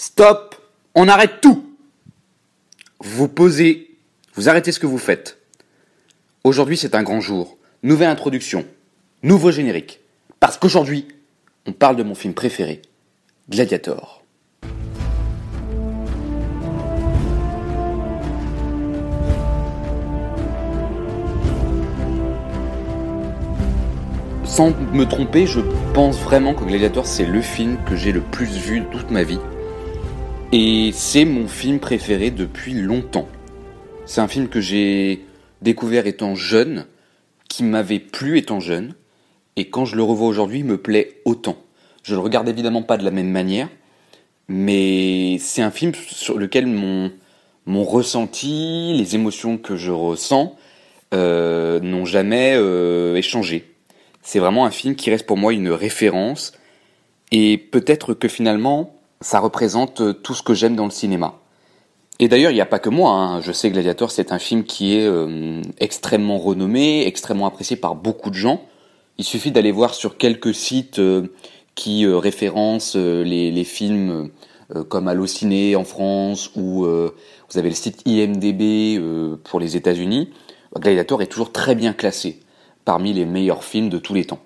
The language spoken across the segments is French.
Stop On arrête tout Vous posez, vous arrêtez ce que vous faites. Aujourd'hui, c'est un grand jour. Nouvelle introduction, nouveau générique. Parce qu'aujourd'hui, on parle de mon film préféré, Gladiator. Sans me tromper, je pense vraiment que Gladiator c'est le film que j'ai le plus vu de toute ma vie. Et c'est mon film préféré depuis longtemps. C'est un film que j'ai découvert étant jeune, qui m'avait plu étant jeune, et quand je le revois aujourd'hui, il me plaît autant. Je le regarde évidemment pas de la même manière, mais c'est un film sur lequel mon, mon ressenti, les émotions que je ressens, euh, n'ont jamais euh, échangé. C'est vraiment un film qui reste pour moi une référence, et peut-être que finalement, ça représente euh, tout ce que j'aime dans le cinéma. Et d'ailleurs, il n'y a pas que moi. Hein. Je sais Gladiator, c'est un film qui est euh, extrêmement renommé, extrêmement apprécié par beaucoup de gens. Il suffit d'aller voir sur quelques sites euh, qui référencent les, les, films comme Allociné en France ou vous avez le site IMDB pour les États-Unis. Gladiator est toujours très bien classé parmi les meilleurs films de tous les temps.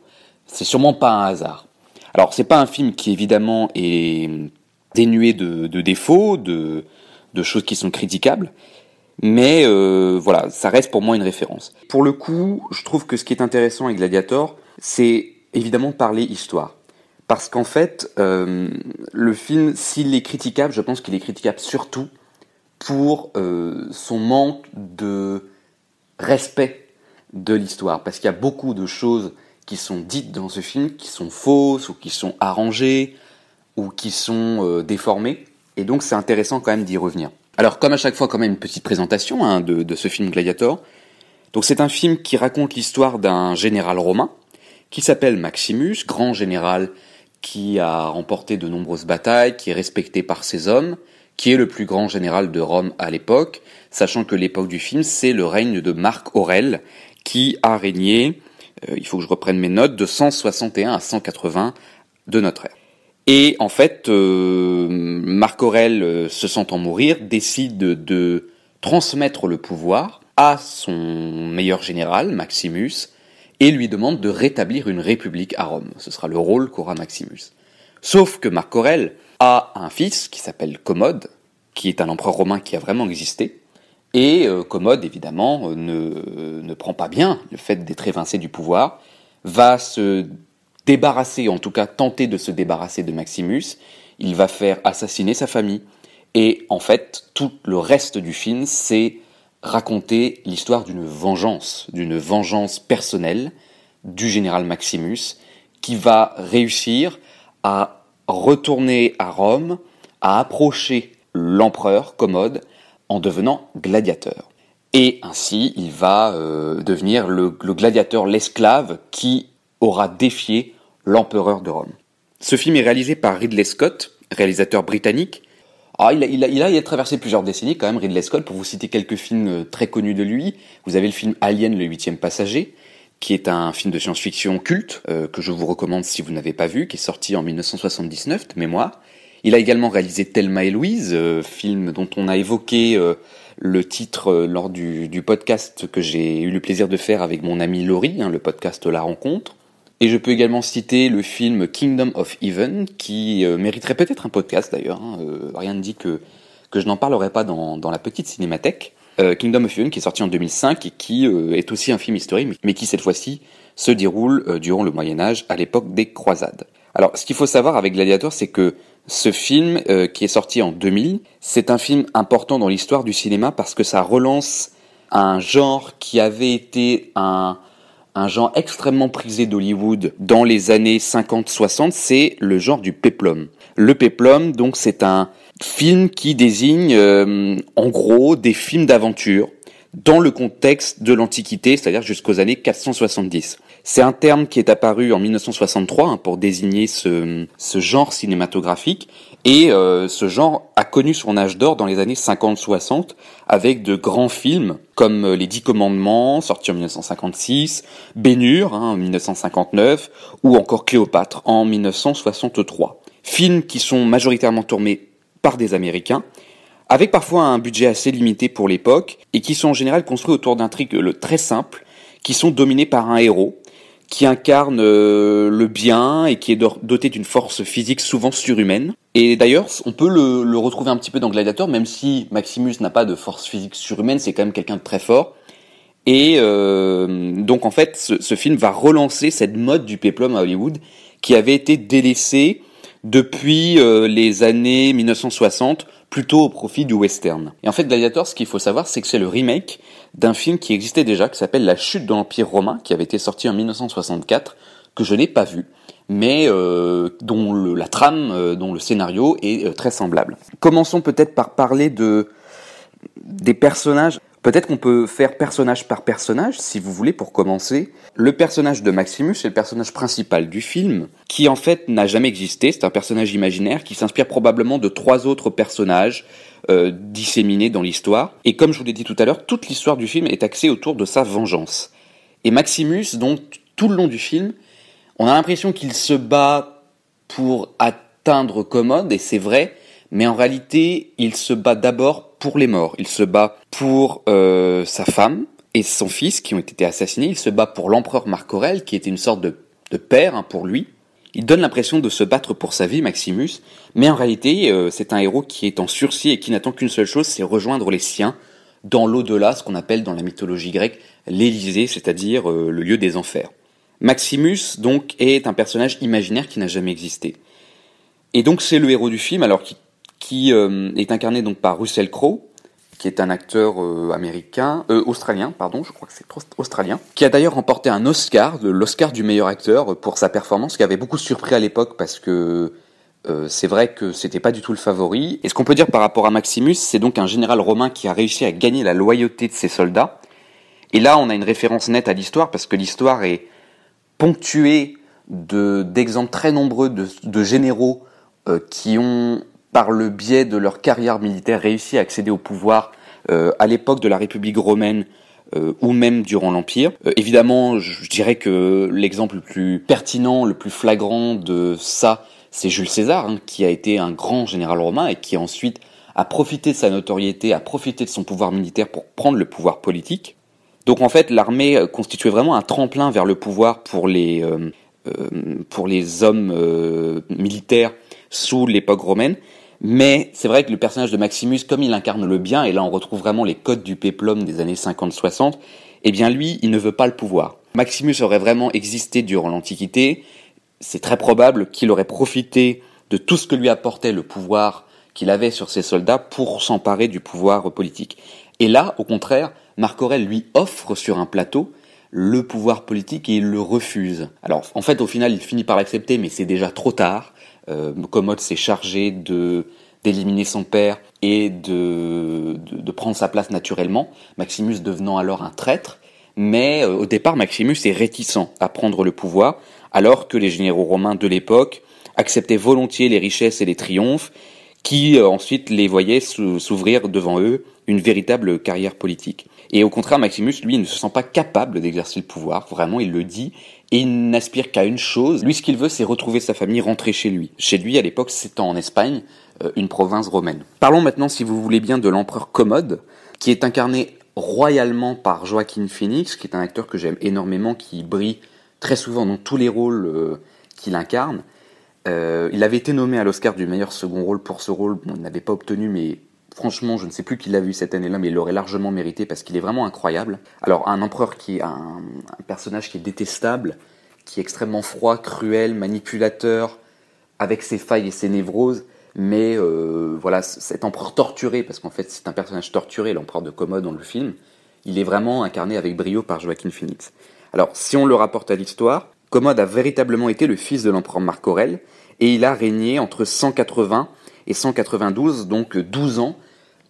C'est sûrement pas un hasard. Alors c'est pas un film qui évidemment est dénué de, défauts, de, choses qui sont critiquables. Mais euh, voilà, ça reste pour moi une référence. Pour le coup, je trouve que ce qui est intéressant avec Gladiator, c'est évidemment parler histoire. Parce qu'en fait, euh, le film, s'il est critiquable, je pense qu'il est critiquable surtout pour euh, son manque de respect de l'histoire. Parce qu'il y a beaucoup de choses qui sont dites dans ce film qui sont fausses ou qui sont arrangées ou qui sont euh, déformés. Et donc c'est intéressant quand même d'y revenir. Alors comme à chaque fois quand même une petite présentation hein, de, de, ce film Gladiator. Donc c'est un film qui raconte l'histoire d'un général romain qui s'appelle Maximus, grand général qui a remporté de nombreuses batailles, qui est respecté par ses hommes, qui est le plus grand général de Rome à l'époque, sachant que l'époque du film c'est le règne de Marc Aurèle qui a régné, euh, il faut que je reprenne mes notes, de 161 à 180 de notre ère. Et en fait, euh, Marc Aurèle, euh, se sentant mourir, décide de transmettre le pouvoir à son meilleur général, Maximus, et lui demande de rétablir une république à Rome. Ce sera le rôle qu'aura Maximus. Sauf que Marc Aurèle a un fils qui s'appelle Commode, qui est un empereur romain qui a vraiment existé, et euh, Commode, évidemment, ne, ne prend pas bien le fait d'être évincé du pouvoir, va se débarrasser, en tout cas tenter de se débarrasser de Maximus, il va faire assassiner sa famille. Et en fait, tout le reste du film, c'est raconter l'histoire d'une vengeance, d'une vengeance personnelle du général Maximus, qui va réussir à retourner à Rome, à approcher l'empereur Commode en devenant gladiateur. Et ainsi, il va euh, devenir le, le gladiateur, l'esclave qui aura défié l'empereur de Rome. Ce film est réalisé par Ridley Scott, réalisateur britannique. Ah, il, a, il, a, il, a, traversé plusieurs décennies quand même, Ridley Scott, pour vous citer quelques films euh, très connus de lui. Vous avez le film Alien, le huitième passager, qui est un film de science-fiction culte, euh, que je vous recommande si vous n'avez pas vu, qui est sorti en 1979 de mémoire. Il a également réalisé Thelma et Louise, euh, film dont on a évoqué le titre lors du, podcast que j'ai eu le plaisir de faire avec mon ami Laurie, hein, le podcast La Rencontre. Et je peux également citer le film Kingdom of Heaven, qui euh, mériterait peut-être un podcast d'ailleurs. Hein, euh, rien ne dit que, que je n'en parlerai pas dans, dans la petite cinémathèque. Euh, Kingdom of Heaven qui est sorti en 2005 et qui est aussi un film historique, mais qui cette fois-ci se déroule durant le Moyen Âge, à l'époque des croisades. Alors ce qu'il faut savoir avec Gladiator, c'est que ce film qui est sorti en 2000, c'est un film important dans l'histoire du cinéma parce que ça relance un genre qui avait été un un genre extrêmement prisé d'Hollywood dans les années 50-60, c'est le genre du peplum. Le peplum, donc, c'est un film qui désigne, euh, en gros, des films d'aventure dans le contexte de l'Antiquité, c'est-à-dire jusqu'aux années 470. C'est un terme qui est apparu en 1963 hein, pour désigner ce, genre cinématographique et euh, ce genre a connu son âge d'or dans les années 50-60 avec de grands films comme euh, Les Dix Commandements, sorti en 1956, Bénur hein, en 1959 ou encore Cléopâtre en 1963. Films qui sont majoritairement tournés par des Américains, avec parfois un budget assez limité pour l'époque, et qui sont en général construits autour d'intrigues très simples, qui sont dominés par un héros, qui incarne euh, le bien et qui est doté d'une force physique souvent surhumaine. Et d'ailleurs, on peut le, retrouver un petit peu dans Gladiator, même si Maximus n'a pas de force physique surhumaine, c'est quand même quelqu'un de très fort. Et euh, donc en fait, ce, film va relancer cette mode du péplum à Hollywood qui avait été délaissée depuis euh, les années 1960 plutôt au profit du western. Et en fait, Gladiator, ce qu'il faut savoir, c'est que c'est le remake d'un film qui existait déjà, qui s'appelle La chute de l'Empire romain, qui avait été sorti en 1964, que je n'ai pas vu, mais euh, dont le, la trame, euh, dont le scénario est euh, très semblable. Commençons peut-être par parler de des personnages. Peut-être qu'on peut faire personnage par personnage, si vous voulez, pour commencer. Le personnage de Maximus est le personnage principal du film, qui en fait n'a jamais existé. C'est un personnage imaginaire qui s'inspire probablement de trois autres personnages euh, disséminés dans l'histoire. Et comme je vous l'ai dit tout à l'heure, toute l'histoire du film est axée autour de sa vengeance. Et Maximus, donc, tout le long du film, on a l'impression qu'il se bat pour atteindre Commode, et c'est vrai, mais en réalité, il se bat d'abord pour les morts. Il se bat pour euh, sa femme et son fils qui ont été assassinés. Il se bat pour l'empereur Marc Aurèle, qui était une sorte de, père hein, pour lui. Il donne l'impression de se battre pour sa vie, Maximus, mais en réalité, euh, c'est un héros qui est en sursis et qui n'attend qu'une seule chose, c'est rejoindre les siens dans l'au-delà, ce qu'on appelle dans la mythologie grecque l'Élysée, c'est-à-dire euh, le lieu des enfers. Maximus, donc, est un personnage imaginaire qui n'a jamais existé. Et donc, c'est le héros du film, alors qui qui euh, est incarné donc par Russell Crowe, qui est un acteur euh, américain, euh, australien, pardon, je crois que c'est australien, qui a d'ailleurs remporté un Oscar, l'Oscar du meilleur acteur pour sa performance, qui avait beaucoup surpris à l'époque parce que c'est vrai que c'était pas du tout le favori. Et ce qu'on peut dire par rapport à Maximus, c'est donc un général romain qui a réussi à gagner la loyauté de ses soldats. Et là, on a une référence nette à l'histoire parce que l'histoire est ponctuée de d'exemples très nombreux de, de généraux qui ont par le biais de leur carrière militaire, réussi à accéder au pouvoir euh, à l'époque de la République romaine euh, ou même durant l'Empire. Euh, évidemment, je dirais que l'exemple le plus pertinent, le plus flagrant de ça, c'est Jules César, hein, qui a été un grand général romain et qui ensuite a profité de sa notoriété, a profité de son pouvoir militaire pour prendre le pouvoir politique. Donc en fait, l'armée constituait vraiment un tremplin vers le pouvoir pour les, pour les hommes militaires sous l'époque romaine. Mais c'est vrai que le personnage de Maximus, comme il incarne le bien, et là on retrouve vraiment les codes du péplum des années 50-60, eh bien lui, il ne veut pas le pouvoir. Maximus aurait vraiment existé durant l'Antiquité, c'est très probable qu'il aurait profité de tout ce que lui apportait le pouvoir qu'il avait sur ses soldats pour s'emparer du pouvoir politique. Et là, au contraire, Marc Aurèle lui offre sur un plateau le pouvoir politique et il le refuse. Alors en fait au final il finit par l'accepter mais c'est déjà trop tard. Euh, Commode s'est chargé de d'éliminer son père et de, de, prendre sa place naturellement, Maximus devenant alors un traître, mais euh, au départ Maximus est réticent à prendre le pouvoir, alors que les généraux romains de l'époque acceptaient volontiers les richesses et les triomphes, qui euh, ensuite les voyaient s'ouvrir devant eux une véritable carrière politique. Et au contraire, Maximus, lui, ne se sent pas capable d'exercer le pouvoir, vraiment, il le dit, et il n'aspire qu'à une chose. Lui, ce qu'il veut, c'est retrouver sa famille, rentrer chez lui. Chez lui, à l'époque, c'est en Espagne, euh, une province romaine. Parlons maintenant, si vous voulez bien, de l'empereur Commode, qui est incarné royalement par Joaquin Phoenix, qui est un acteur que j'aime énormément, qui brille très souvent dans tous les rôles euh, qu'il incarne. Euh, il avait été nommé à l'Oscar du meilleur second rôle pour ce rôle. Bon, il n'avait pas obtenu, mais Franchement, je ne sais plus qui l'a vu cette année-là, mais il l'aurait largement mérité parce qu'il est vraiment incroyable. Alors, un empereur qui est un, personnage qui est détestable, qui est extrêmement froid, cruel, manipulateur, avec ses failles et ses névroses, mais euh, voilà, cet empereur torturé, parce qu'en fait c'est un personnage torturé, l'empereur de Commode dans le film, il est vraiment incarné avec brio par Joaquin Phoenix. Alors, si on le rapporte à l'histoire, Commode a véritablement été le fils de l'empereur Marc Aurèle, et il a régné entre 180 et 192, donc 12 ans,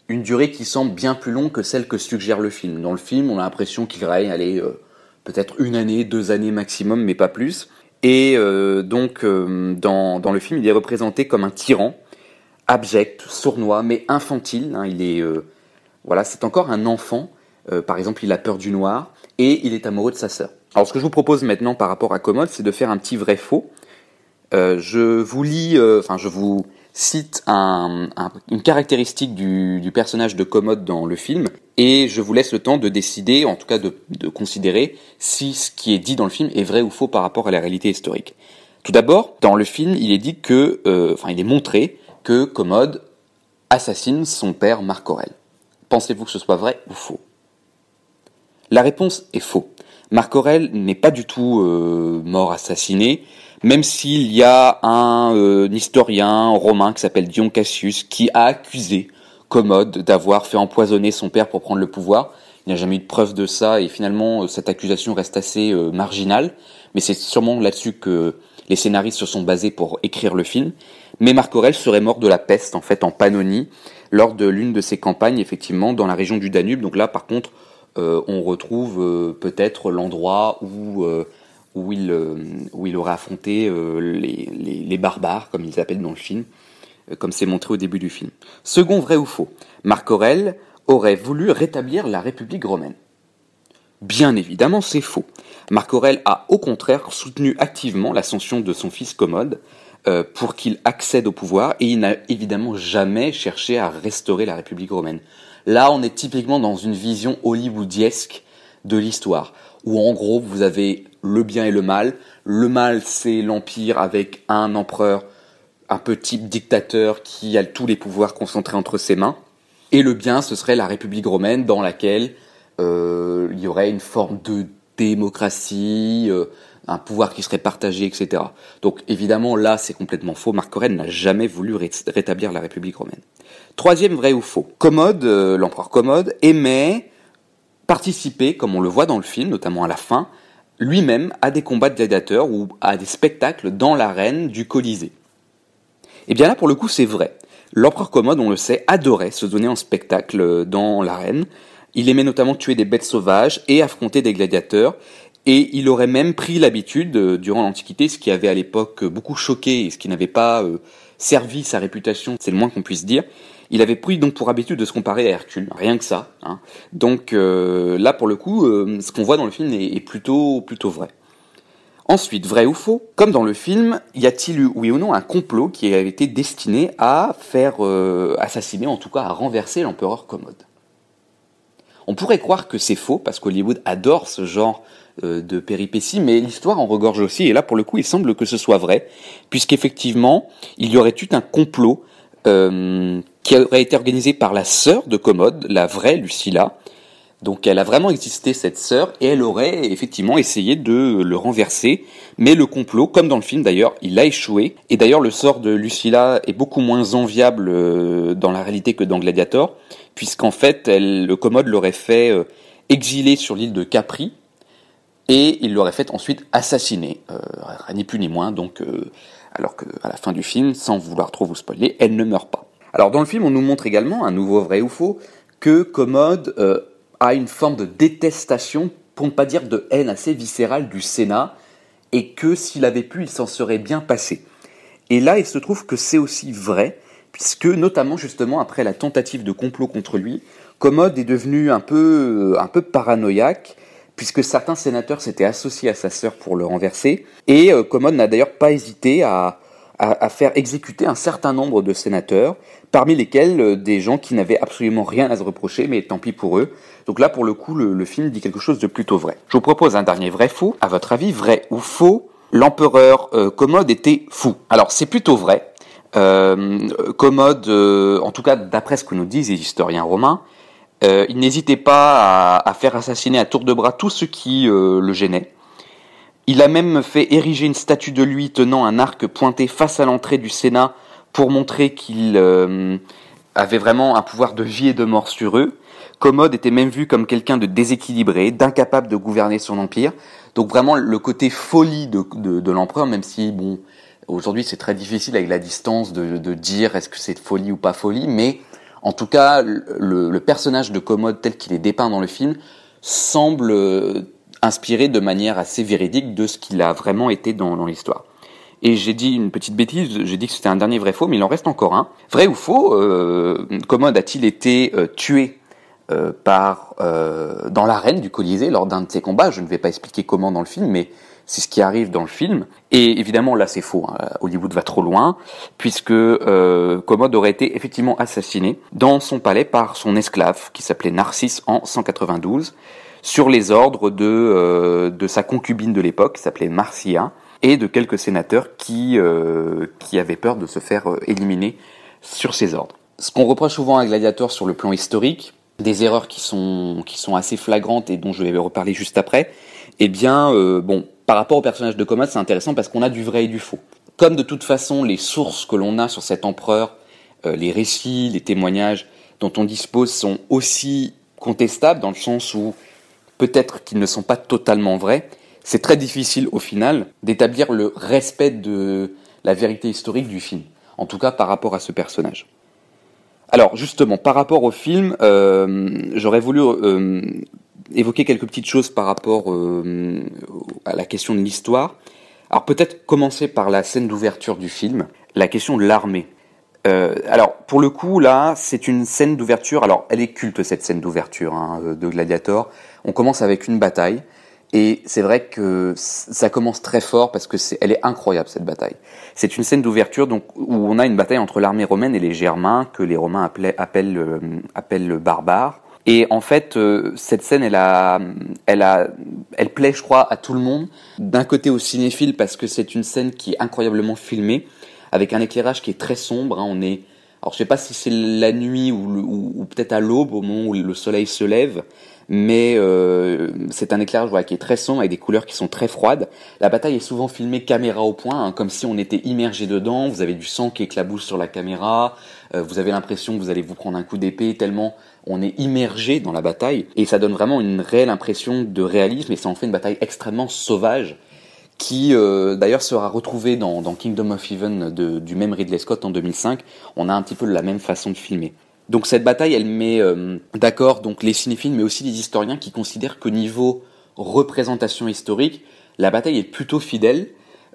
une durée qui semble bien plus longue que celle que suggère le film. Dans le film, on a l'impression qu'il règne, aller euh, peut-être une année, deux années maximum, mais pas plus. Et euh, donc, euh, dans, dans, le film, il est représenté comme un tyran, abject, sournois, mais infantile. Hein. il est, voilà, c'est encore un enfant. par exemple, il a peur du noir et il est amoureux de sa sœur. Alors, ce que je vous propose maintenant par rapport à Commode, c'est de faire un petit vrai faux. je vous lis, enfin, je vous cite une caractéristique du, personnage de Commode dans le film, et je vous laisse le temps de décider, en tout cas de, considérer, si ce qui est dit dans le film est vrai ou faux par rapport à la réalité historique. Tout d'abord, dans le film, il est dit que, euh, enfin, il est montré que Commode assassine son père Marc Aurel. Pensez-vous que ce soit vrai ou faux? La réponse est faux. Marc Aurel n'est pas du tout euh, mort assassiné, même s'il y a un, euh, historien romain qui s'appelle Dion Cassius qui a accusé Commode d'avoir fait empoisonner son père pour prendre le pouvoir. Il n'y a jamais eu de preuve de ça et finalement euh, cette accusation reste assez marginale, mais c'est sûrement là-dessus que les scénaristes se sont basés pour écrire le film. Mais Marc Aurel serait mort de la peste en fait en Pannonie lors de l'une de ses campagnes effectivement dans la région du Danube. Donc là par contre on retrouve euh, peut-être l'endroit où euh, où il où il aurait affronté les, les, barbares comme ils appellent dans le film, comme c'est montré au début du film. Second vrai ou faux, Marc Aurel aurait voulu rétablir la République romaine. Bien évidemment, c'est faux. Marc Aurel a au contraire soutenu activement l'ascension de son fils Commode pour qu'il accède au pouvoir et il n'a évidemment jamais cherché à restaurer la République romaine. Là, on est typiquement dans une vision hollywoodiesque de l'histoire, où en gros, vous avez le bien et le mal. Le mal, c'est l'Empire avec un empereur un type dictateur qui a tous les pouvoirs concentrés entre ses mains. Et le bien, ce serait la République romaine dans laquelle euh, il y aurait une forme de démocratie, euh, un pouvoir qui serait partagé, etc. Donc évidemment, là, c'est complètement faux. Marc Aurèle n'a jamais voulu rétablir la République romaine. Troisième vrai ou faux. Commode, euh, l'empereur Commode, aimait participer, comme on le voit dans le film, notamment à la fin, lui-même à des combats de gladiateurs ou à des spectacles dans l'arène du Colisée. Et eh bien là, pour le coup, c'est vrai. L'empereur Commode, on le sait, adorait se donner en spectacle dans l'arène. Il aimait notamment tuer des bêtes sauvages et affronter des gladiateurs. Et il aurait même pris l'habitude, euh, durant l'Antiquité, ce qui avait à l'époque beaucoup choqué et ce qui n'avait pas euh, servi sa réputation, c'est le moins qu'on puisse dire, il avait pris donc pour habitude de se comparer à Hercule, rien que ça. Hein. Donc euh, là, pour le coup, euh, ce qu'on voit dans le film est, plutôt, plutôt vrai. Ensuite, vrai ou faux, comme dans le film, y a-t-il eu, oui ou non, un complot qui a été destiné à faire euh, assassiner, en tout cas à renverser l'empereur Commode? On pourrait croire que c'est faux, parce qu'Hollywood adore ce genre de péripéties, mais l'histoire en regorge aussi, et là pour le coup il semble que ce soit vrai, puisqu'effectivement il y aurait eu un complot euh, qui aurait été organisée par la sœur de Commode, la vraie Lucilla. Donc elle a vraiment existé cette sœur et elle aurait effectivement essayé de le renverser, mais le complot, comme dans le film d'ailleurs, il a échoué. Et d'ailleurs le sort de Lucilla est beaucoup moins enviable euh, dans la réalité que dans Gladiator, puisqu'en fait Commode l'aurait fait euh, exiler sur l'île de Capri, et il l'aurait fait ensuite assassiner, euh, ni plus ni moins, donc alors qu'à la fin du film, sans vouloir trop vous spoiler, elle ne meurt pas. Alors dans le film, on nous montre également, un nouveau vrai ou faux, que Commode euh, a une forme de détestation, pour ne pas dire de haine assez viscérale du Sénat, et que s'il avait pu, il s'en serait bien passé. Et là, il se trouve que c'est aussi vrai, puisque notamment justement après la tentative de complot contre lui, Commode est devenu un peu, un peu paranoïaque, puisque certains sénateurs s'étaient associés à sa sœur pour le renverser, et euh, Commode n'a d'ailleurs pas hésité à, faire exécuter un certain nombre de sénateurs, parmi lesquels euh, des gens qui n'avaient absolument rien à se reprocher, mais tant pis pour eux. Donc là, pour le coup, le, film dit quelque chose de plutôt vrai. Je vous propose un dernier vrai-faux. À votre avis, vrai ou faux L'empereur euh, Commode était fou. Alors c'est plutôt vrai. Commode, en tout cas d'après ce que nous disent les historiens romains, euh, il n'hésitait pas à, faire assassiner à tour de bras tous ceux qui euh, le gênaient. Il a même fait ériger une statue de lui tenant un arc pointé face à l'entrée du Sénat pour montrer qu'il euh, avait vraiment un pouvoir de vie et de mort sur eux. Commode était même vu comme quelqu'un de déséquilibré, d'incapable de gouverner son empire. Donc vraiment le côté folie de, l'empereur, même si bon, aujourd'hui c'est très difficile avec la distance de, dire est-ce que c'est folie ou pas folie, mais en tout cas, le, personnage de Commode tel qu'il est dépeint dans le film semble euh, inspiré de manière assez véridique de ce qu'il a vraiment été dans, l'histoire. Et j'ai dit une petite bêtise, j'ai dit que c'était un dernier vrai faux, mais il en reste encore un. Vrai ou faux, euh, Commode a-t-il été euh, tué par dans l'arène du Colisée lors d'un de ses combats? Je ne vais pas expliquer comment dans le film, mais C'est ce qui arrive dans le film. Et évidemment, là, c'est faux. Hein. Hollywood va trop loin, puisque euh, Commode aurait été effectivement assassiné dans son palais par son esclave, qui s'appelait Narcisse en 192, sur les ordres de, euh, de sa concubine de l'époque, qui s'appelait Marcia, et de quelques sénateurs qui, euh, qui avaient peur de se faire euh, éliminer sur ses ordres. Ce qu'on reproche souvent à Gladiator sur le plan historique, des erreurs qui sont, qui sont assez flagrantes et dont je vais reparler juste après, eh bien, euh, bon, par rapport au personnage de Commode, c'est intéressant parce qu'on a du vrai et du faux. Comme de toute façon, les sources que l'on a sur cet empereur, euh, les récits, les témoignages dont on dispose sont aussi contestables dans le sens où peut-être qu'ils ne sont pas totalement vrais, c'est très difficile au final d'établir le respect de la vérité historique du film, en tout cas par rapport à ce personnage. Alors justement, par rapport au film, euh, j'aurais voulu euh, évoquer quelques petites choses par rapport euh, à la question de l'histoire. Alors peut-être commencer par la scène d'ouverture du film, la question de l'armée. alors pour le coup là, c'est une scène d'ouverture. Alors elle est culte cette scène d'ouverture hein, de Gladiator. On commence avec une bataille. Et c'est vrai que ça commence très fort parce que c'est, elle est incroyable cette bataille. C'est une scène d'ouverture donc où on a une bataille entre l'armée romaine et les Germains que les Romains appellent, euh, appellent barbares. Et en fait, euh, cette scène, elle a, elle a, elle plaît, je crois, à tout le monde. D'un côté aux cinéphiles parce que c'est une scène qui est incroyablement filmée, avec un éclairage qui est très sombre. Hein. On est, alors je sais pas si c'est la nuit ou, ou peut-être à l'aube, au moment où le soleil se lève, mais euh, c'est un éclairage qui est très sombre avec des couleurs qui sont très froides. La bataille est souvent filmée caméra au point, hein, comme si on était immergé dedans. Vous avez du sang qui éclabousse sur la caméra. Euh, vous avez l'impression que vous allez vous prendre un coup d'épée tellement on est immergé dans la bataille. Et ça donne vraiment une réelle impression de réalisme et ça en fait une bataille extrêmement sauvage qui euh, d'ailleurs sera retrouvée dans, Kingdom of Heaven du même Ridley Scott en 2005. On a un petit peu la même façon de filmer. Donc cette bataille, elle met euh, d'accord donc les cinéphiles, mais aussi les historiens qui considèrent qu'au niveau représentation historique, la bataille est plutôt fidèle.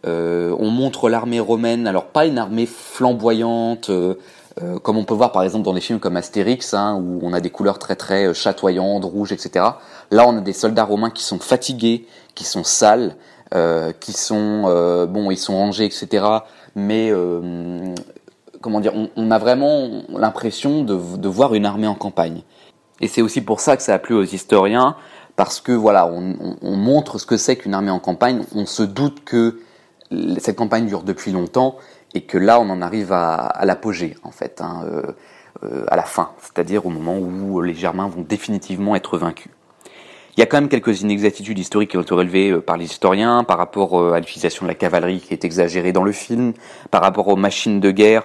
Euh, on montre l'armée romaine, alors pas une armée flamboyante, comme on peut voir par exemple dans des films comme Astérix, hein, où on a des couleurs très très chatoyantes, rouges, etc. Là, on a des soldats romains qui sont fatigués, qui sont sales, qui sont bon, ils sont rangés, etc. Mais comment dire, on, a vraiment l'impression de, voir une armée en campagne. Et c'est aussi pour ça que ça a plu aux historiens, parce que voilà, on, montre ce que c'est qu'une armée en campagne. On se doute que cette campagne dure depuis longtemps et que là, on en arrive à, l'apogée en fait, hein, euh, euh, à la fin, c'est-à-dire au moment où les Germains vont définitivement être vaincus. Il y a quand même quelques inexactitudes historiques qui ont été relevées euh, par les historiens par rapport à l'utilisation de la cavalerie qui est exagérée dans le film, par rapport aux machines de guerre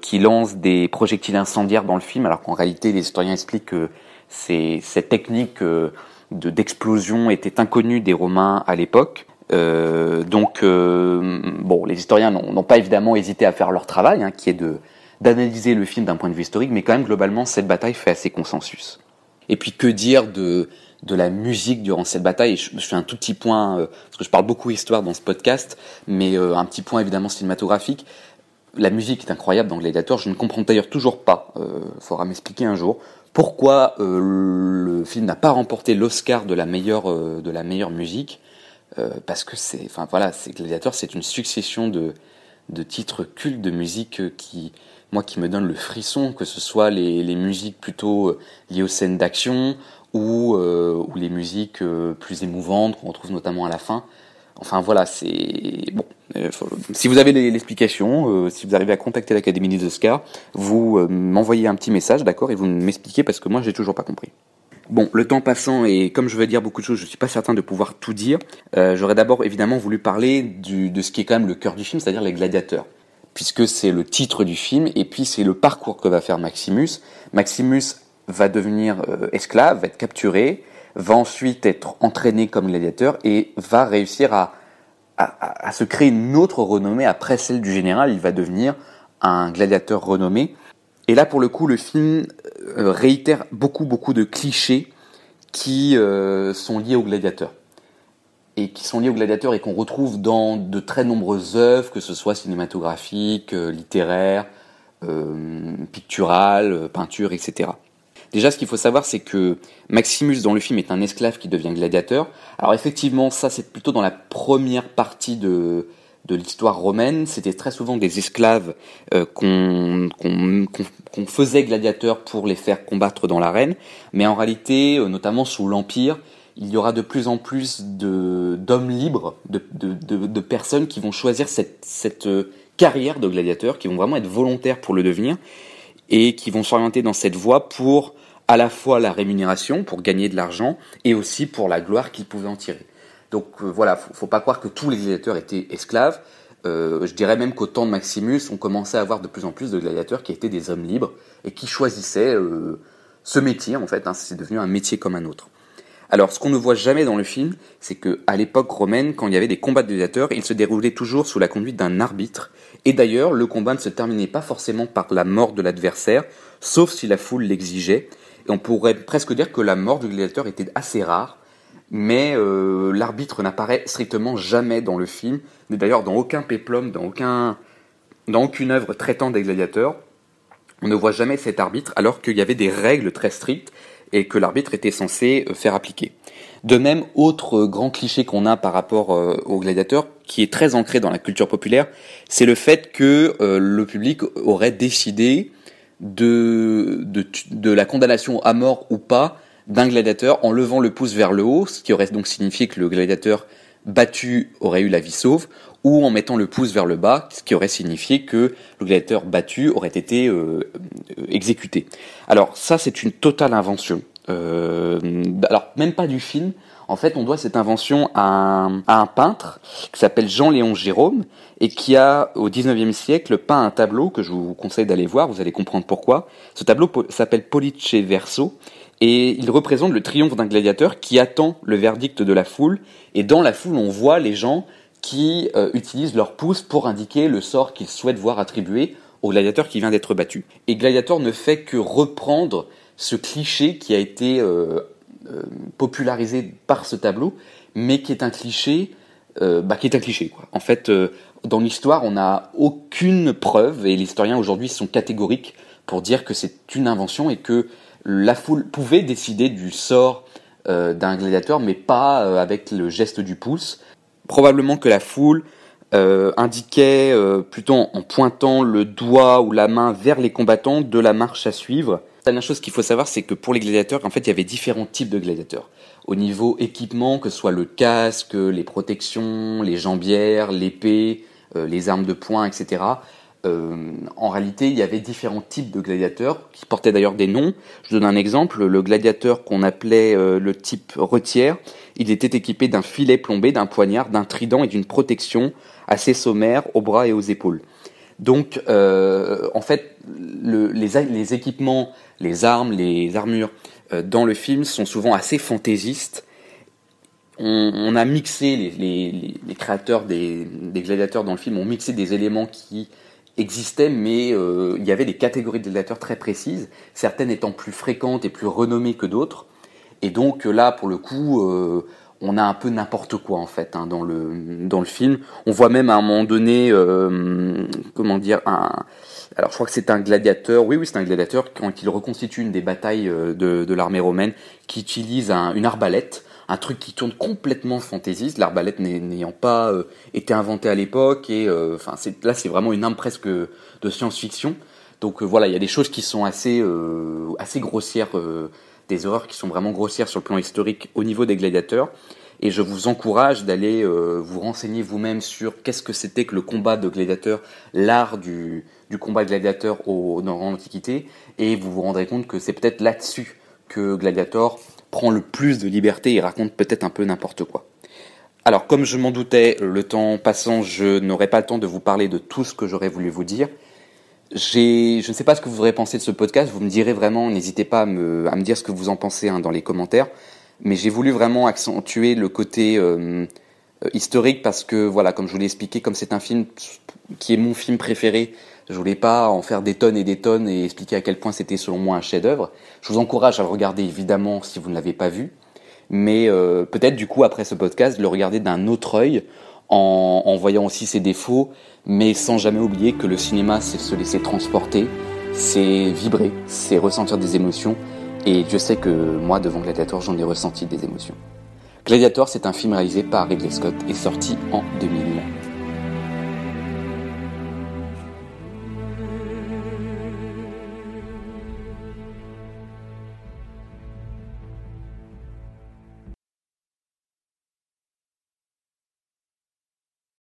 qui lancent des projectiles incendiaires dans le film, alors qu'en réalité les historiens expliquent que cette technique d'explosion était inconnue des Romains à l'époque. Donc, bon, les historiens n'ont pas évidemment hésité à faire leur travail, hein, qui est de d'analyser le film d'un point de vue historique, mais quand même globalement cette bataille fait assez consensus. Et puis que dire de de la musique durant cette bataille? Je, fais un tout petit point, euh, parce que je parle beaucoup histoire dans ce podcast, mais euh, un petit point évidemment cinématographique. La musique est incroyable dans Gladiator. Je ne comprends d'ailleurs toujours pas, euh, faudra m'expliquer un jour, pourquoi euh, le film n'a pas remporté l'Oscar de la meilleure de la meilleure musique. Parce que c'est, enfin voilà, c'est Gladiator, c'est une succession de de titres cultes de musique qui moi qui me donne le frisson, que ce soit les, les musiques plutôt liées aux scènes d'action, ou, euh, ou les musiques euh, plus émouvantes qu'on retrouve notamment à la fin. Enfin voilà, c'est bon. Euh, si vous avez l'explication, si vous arrivez à contacter l'Académie des Oscars, vous m'envoyez un petit message, d'accord, et vous m'expliquez parce que moi j'ai toujours pas compris. Bon, le temps passant et comme je veux dire beaucoup de choses, je suis pas certain de pouvoir tout dire. J'aurais d'abord évidemment voulu parler de ce qui est quand même le cœur du film, c'est-à-dire les gladiateurs, puisque c'est le titre du film et puis c'est le parcours que va faire Maximus. Maximus va devenir euh, esclave, va être capturé, va ensuite être entraîné comme gladiateur et va réussir à, se créer une autre renommée après celle du général. Il va devenir un gladiateur renommé. Et là, pour le coup, le film euh, réitère beaucoup, beaucoup de clichés qui euh, sont liés au gladiateur. Et qui sont liés au gladiateur et qu'on retrouve dans de très nombreuses œuvres, que ce soit cinématographiques, littéraires, picturales, peintures, etc. Déjà, ce qu'il faut savoir, c'est que Maximus dans le film est un esclave qui devient gladiateur. Alors effectivement, ça c'est plutôt dans la première partie de, de l'histoire romaine. C'était très souvent des esclaves euh, qu'on faisait gladiateurs pour les faire combattre dans l'arène. Mais en réalité, euh, notamment sous l'Empire, il y aura de plus en plus d'hommes libres, de, de, de, de, personnes qui vont choisir cette, cette euh, carrière de gladiateur, qui vont vraiment être volontaires pour le devenir et qui vont s'orienter dans cette voie pour à la fois la rémunération, pour gagner de l'argent, et aussi pour la gloire qu'ils pouvaient en tirer. Donc euh, voilà, faut, faut pas croire que tous les gladiateurs étaient esclaves. Euh, je dirais même qu'au temps de Maximus, on commençait à avoir de plus en plus de gladiateurs qui étaient des hommes libres et qui choisissaient euh, ce métier en fait. Hein, c'est devenu un métier comme un autre. Alors, ce qu'on ne voit jamais dans le film, c'est que à l'époque romaine, quand il y avait des combats de gladiateurs, ils se déroulaient toujours sous la conduite d'un arbitre. Et d'ailleurs, le combat ne se terminait pas forcément par la mort de l'adversaire, sauf si la foule l'exigeait. Et on pourrait presque dire que la mort du gladiateur était assez rare, mais euh, l'arbitre n'apparaît strictement jamais dans le film, mais d'ailleurs dans aucun péplum, dans, aucun, dans aucune œuvre traitant des gladiateurs, on ne voit jamais cet arbitre, alors qu'il y avait des règles très strictes et que l'arbitre était censé euh, faire appliquer. De même, autre grand cliché qu'on a par rapport euh, aux gladiateurs, qui est très ancré dans la culture populaire, c'est le fait que le public aurait décidé de, de, de la condamnation à mort ou pas d'un gladiateur en levant le pouce vers le haut, ce qui aurait donc signifié que le gladiateur battu aurait eu la vie sauve, ou en mettant le pouce vers le bas, ce qui aurait signifié que le gladiateur battu aurait été euh, exécuté. Alors ça, c'est une totale invention. Euh, alors même pas du film. En fait, on doit cette invention à un, à un peintre qui s'appelle Jean-Léon Jérôme et qui a, au 19e siècle, peint un tableau que je vous conseille d'aller voir, vous allez comprendre pourquoi. Ce tableau s'appelle Police Verso et il représente le triomphe d'un gladiateur qui attend le verdict de la foule, et dans la foule on voit les gens qui euh, utilisent leur pouce pour indiquer le sort qu'ils souhaitent voir attribué au gladiateur qui vient d'être battu. Et Gladiator ne fait que reprendre ce cliché qui a été euh, euh, popularisé par ce tableau, mais qui est un cliché, bah, qui est un cliché. Quoi. En fait, dans l'histoire, on n'a aucune preuve, et les historiens aujourd'hui sont catégoriques pour dire que c'est une invention et que la foule pouvait décider du sort euh, d'un gladiateur, mais pas euh, avec le geste du pouce. Probablement que la foule euh, indiquait plutôt en pointant le doigt ou la main vers les combattants de la marche à suivre. La dernière chose qu'il faut savoir, c'est que pour les gladiateurs, en fait, il y avait différents types de gladiateurs. Au niveau équipement, que ce soit le casque, les protections, les jambières, l'épée, les armes de poing, etc. Euh, en réalité, il y avait différents types de gladiateurs qui portaient d'ailleurs des noms. Je donne un exemple. Le gladiateur qu'on appelait euh, le type retière, il était équipé d'un filet plombé, d'un poignard, d'un trident et d'une protection assez sommaire aux bras et aux épaules. Donc, euh, en fait, les, équipements, les armes, les armures dans le film sont souvent assez fantaisistes. On, a mixé, les, créateurs des, des, gladiateurs dans le film ont mixé des éléments qui existait, mais euh, il y avait des catégories de gladiateurs très précises, certaines étant plus fréquentes et plus renommées que d'autres. Et donc là, pour le coup, euh, on a un peu n'importe quoi en fait hein, dans le film. On voit même à un moment donné, euh, comment dire, un, alors je crois que c'est un gladiateur. Oui, oui, c'est un gladiateur quand il reconstitue une des batailles de, de l'armée romaine, qui utilise une arbalète un truc qui tourne complètement fantaisiste, l'arbalète n'ayant pas euh, été inventée à l'époque, et euh, enfin là c'est vraiment une âme presque de science-fiction. Donc euh, voilà, il y a des choses qui sont assez, assez grossières, des horreurs qui sont vraiment grossières sur le plan historique au niveau des gladiateurs. Et je vous encourage d'aller vous renseigner vous-même sur qu'est-ce que c'était que le combat de gladiateurs, l'art du, du combat de gladiateurs au, dans l'Antiquité, et vous vous rendrez compte que c'est peut-être là-dessus que Gladiator prend le plus de liberté et raconte peut-être un peu n'importe quoi. Alors, comme je m'en doutais, le temps passant, je n'aurai pas le temps de vous parler de tout ce que j'aurais voulu vous dire. Je ne sais pas ce que vous aurez pensé de ce podcast, vous me direz vraiment, n'hésitez pas à me, à me, dire ce que vous en pensez hein, dans les commentaires. Mais j'ai voulu vraiment accentuer le côté euh, euh, historique parce que, voilà, comme je vous l'ai expliqué, comme c'est un film qui est mon film préféré, je voulais pas en faire des tonnes et des tonnes et expliquer à quel point c'était selon moi un chef-d'œuvre. Je vous encourage à le regarder évidemment si vous ne l'avez pas vu, mais euh, peut-être du coup après ce podcast le regarder d'un autre œil en, en, voyant aussi ses défauts, mais sans jamais oublier que le cinéma c'est se laisser transporter, c'est vibrer, c'est ressentir des émotions Et je sais que moi, devant Gladiator, j'en ai ressenti des émotions. Gladiator, c'est un film réalisé par Ridley Scott et sorti en 2000.